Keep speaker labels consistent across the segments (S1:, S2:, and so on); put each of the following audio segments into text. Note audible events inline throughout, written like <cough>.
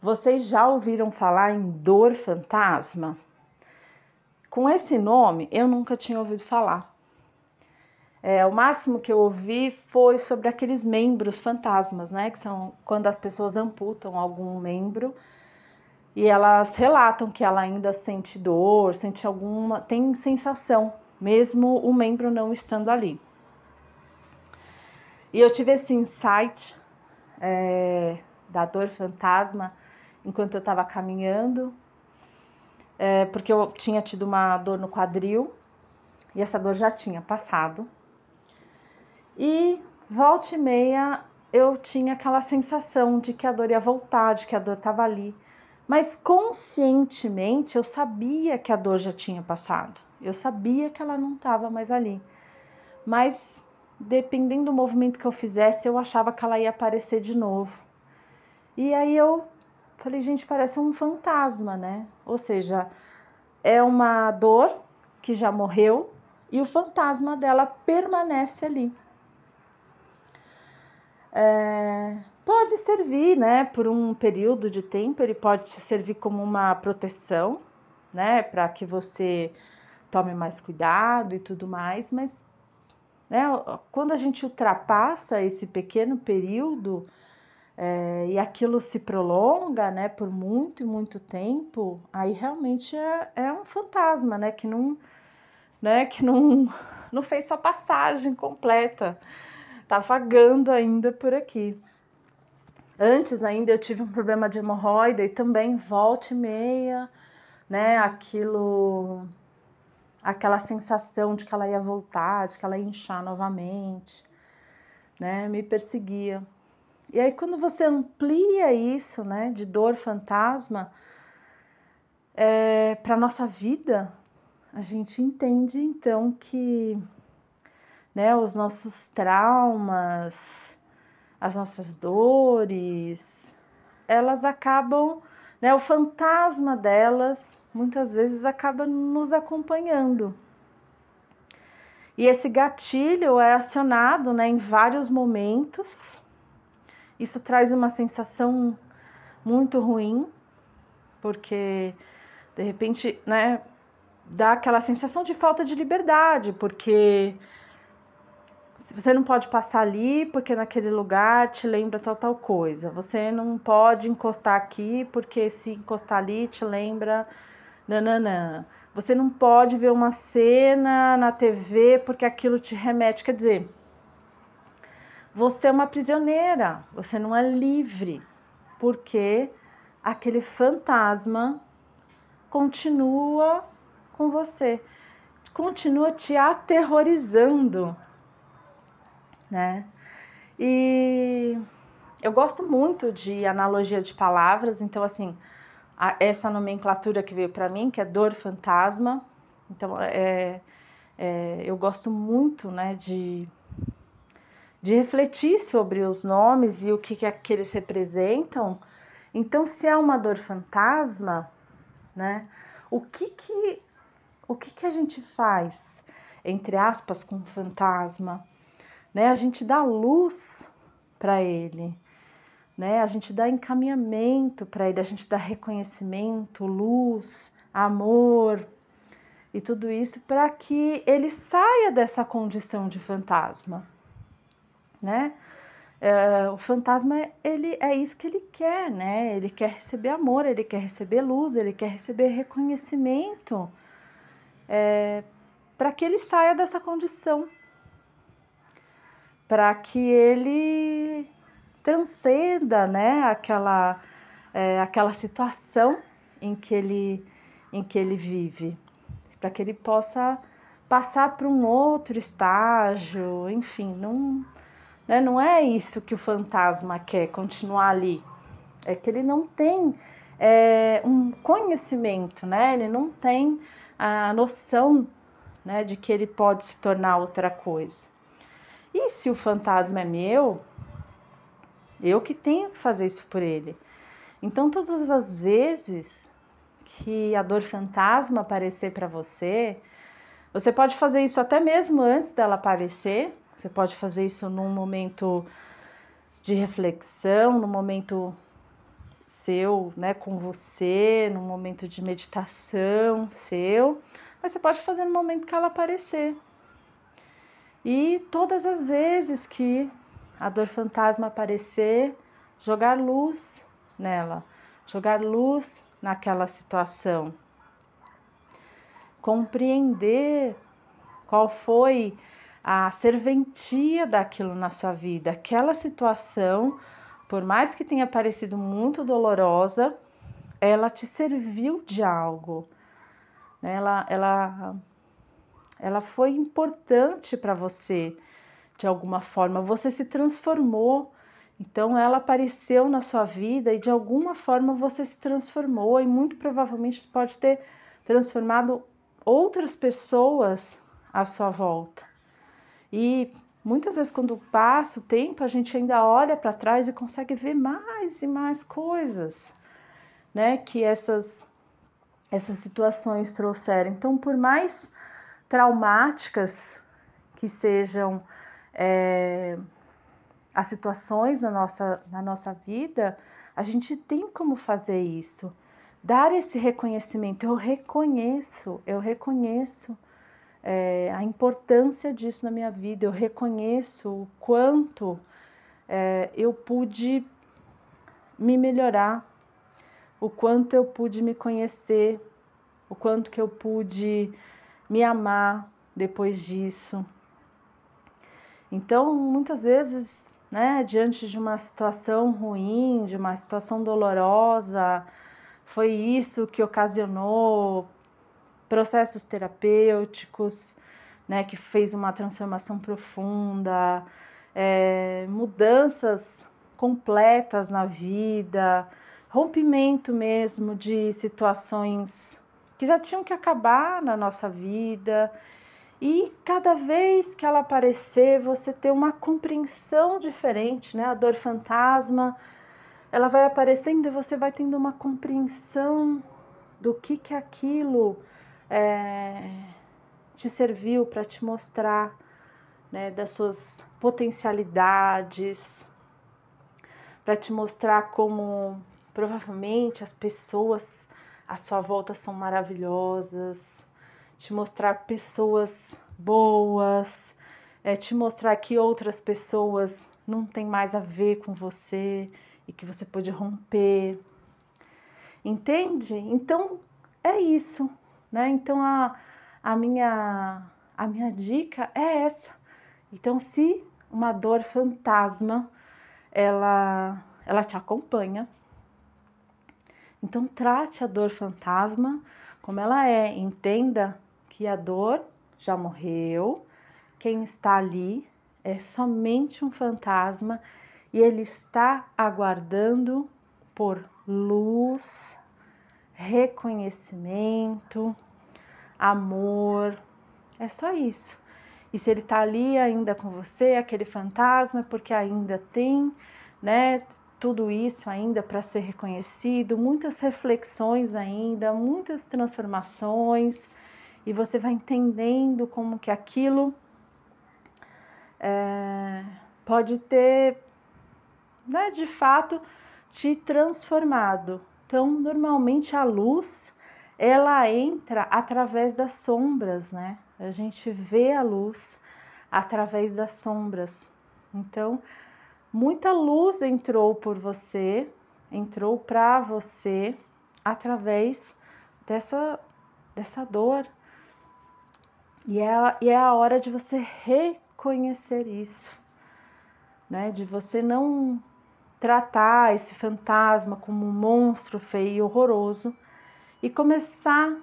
S1: Vocês já ouviram falar em dor fantasma? Com esse nome, eu nunca tinha ouvido falar. É, o máximo que eu ouvi foi sobre aqueles membros fantasmas, né? Que são quando as pessoas amputam algum membro e elas relatam que ela ainda sente dor, sente alguma, tem sensação, mesmo o membro não estando ali. E eu tive esse insight é, da dor fantasma enquanto eu estava caminhando, é, porque eu tinha tido uma dor no quadril e essa dor já tinha passado. E volta e meia eu tinha aquela sensação de que a dor ia voltar, de que a dor estava ali. Mas conscientemente eu sabia que a dor já tinha passado. Eu sabia que ela não estava mais ali. Mas dependendo do movimento que eu fizesse, eu achava que ela ia aparecer de novo. E aí eu falei, gente, parece um fantasma, né? Ou seja, é uma dor que já morreu e o fantasma dela permanece ali. É, pode servir, né, por um período de tempo, ele pode servir como uma proteção, né, para que você tome mais cuidado e tudo mais, mas né? Quando a gente ultrapassa esse pequeno período é, e aquilo se prolonga né, por muito e muito tempo, aí realmente é, é um fantasma né, que, não, né, que não, <laughs> não fez sua passagem completa, tá vagando ainda por aqui. Antes ainda eu tive um problema de hemorroida e também volta e meia, né? Aquilo aquela sensação de que ela ia voltar, de que ela ia inchar novamente, né? Me perseguia. E aí quando você amplia isso, né, de dor fantasma, é, para nossa vida, a gente entende então que, né, os nossos traumas, as nossas dores, elas acabam, né, o fantasma delas muitas vezes acaba nos acompanhando. E esse gatilho é acionado né, em vários momentos. Isso traz uma sensação muito ruim, porque de repente, né, dá aquela sensação de falta de liberdade, porque você não pode passar ali porque naquele lugar te lembra tal tal coisa. Você não pode encostar aqui porque se encostar ali te lembra nananã. Você não pode ver uma cena na TV porque aquilo te remete. Quer dizer, você é uma prisioneira, você não é livre, porque aquele fantasma continua com você, continua te aterrorizando, né? E eu gosto muito de analogia de palavras, então assim, a, essa nomenclatura que veio para mim, que é dor fantasma. Então, é, é, eu gosto muito né, de, de refletir sobre os nomes e o que, que, que eles representam. Então, se é uma dor fantasma, né, o que que, o que, que a gente faz, entre aspas, com o fantasma? Né? A gente dá luz para ele, né? A gente dá encaminhamento para ele, a gente dá reconhecimento, luz, amor e tudo isso para que ele saia dessa condição de fantasma, né? É, o fantasma ele é isso que ele quer, né? Ele quer receber amor, ele quer receber luz, ele quer receber reconhecimento, é, para que ele saia dessa condição, para que ele transcenda né, aquela, é, aquela situação em que ele, em que ele vive, para que ele possa passar para um outro estágio, enfim, não, né, não é isso que o fantasma quer, continuar ali, é que ele não tem é, um conhecimento, né, ele não tem a noção né, de que ele pode se tornar outra coisa. E se o fantasma é meu, eu que tenho que fazer isso por ele. Então, todas as vezes que a dor fantasma aparecer para você, você pode fazer isso até mesmo antes dela aparecer. Você pode fazer isso num momento de reflexão, no momento seu, né, com você, num momento de meditação seu, mas você pode fazer no momento que ela aparecer. E todas as vezes que a dor fantasma aparecer, jogar luz nela, jogar luz naquela situação. Compreender qual foi a serventia daquilo na sua vida, aquela situação, por mais que tenha parecido muito dolorosa, ela te serviu de algo. Né? Ela, ela, ela foi importante para você de alguma forma. Você se transformou então ela apareceu na sua vida e de alguma forma você se transformou e muito provavelmente pode ter transformado outras pessoas à sua volta. E muitas vezes quando passa o tempo, a gente ainda olha para trás e consegue ver mais e mais coisas, né, que essas essas situações trouxeram. Então, por mais traumáticas que sejam é, as situações na nossa, na nossa vida, a gente tem como fazer isso. Dar esse reconhecimento. Eu reconheço, eu reconheço é, a importância disso na minha vida, eu reconheço o quanto é, eu pude me melhorar, o quanto eu pude me conhecer, o quanto que eu pude me amar depois disso. Então, muitas vezes né, diante de uma situação ruim, de uma situação dolorosa, foi isso que ocasionou processos terapêuticos, né, que fez uma transformação profunda, é, mudanças completas na vida, rompimento mesmo de situações que já tinham que acabar na nossa vida e cada vez que ela aparecer, você ter uma compreensão diferente, né? A dor fantasma, ela vai aparecendo e você vai tendo uma compreensão do que que aquilo é, te serviu para te mostrar, né? Das suas potencialidades, para te mostrar como provavelmente as pessoas à sua volta são maravilhosas te mostrar pessoas boas, é, te mostrar que outras pessoas não tem mais a ver com você e que você pode romper. Entende? Então é isso, né? Então a, a minha a minha dica é essa. Então se uma dor fantasma ela ela te acompanha, então trate a dor fantasma como ela é, entenda que a dor já morreu, quem está ali é somente um fantasma e ele está aguardando por luz, reconhecimento, amor. É só isso. E se ele está ali ainda com você, aquele fantasma, é porque ainda tem, né, tudo isso ainda para ser reconhecido, muitas reflexões ainda, muitas transformações e você vai entendendo como que aquilo é, pode ter, né, de fato, te transformado. Então, normalmente a luz ela entra através das sombras, né? A gente vê a luz através das sombras. Então, muita luz entrou por você, entrou para você através dessa dessa dor, e é, e é a hora de você reconhecer isso, né? De você não tratar esse fantasma como um monstro feio e horroroso e começar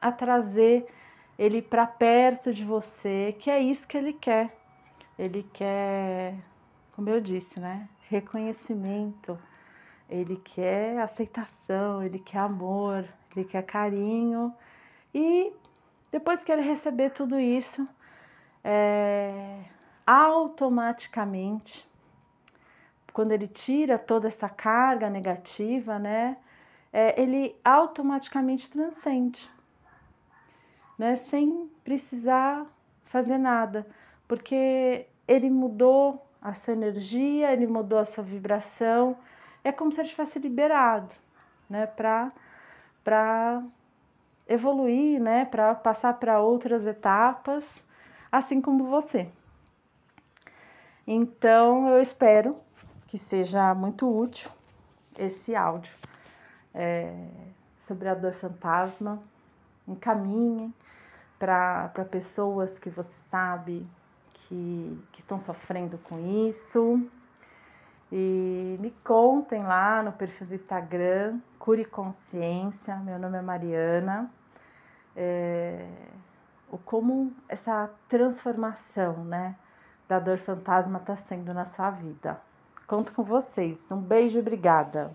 S1: a trazer ele para perto de você, que é isso que ele quer. Ele quer, como eu disse, né? Reconhecimento, ele quer aceitação, ele quer amor, ele quer carinho e depois que ele receber tudo isso, é, automaticamente, quando ele tira toda essa carga negativa, né, é, ele automaticamente transcende, né, sem precisar fazer nada, porque ele mudou a sua energia, ele mudou a sua vibração, é como se ele tivesse liberado, né, para para evoluir, né, para passar para outras etapas, assim como você. Então, eu espero que seja muito útil esse áudio é, sobre a dor fantasma. Encaminhe para pessoas que você sabe que, que estão sofrendo com isso. E me contem lá no perfil do Instagram, Cure Consciência, meu nome é Mariana, é, o como essa transformação, né, da dor fantasma está sendo na sua vida. Conto com vocês. Um beijo e obrigada.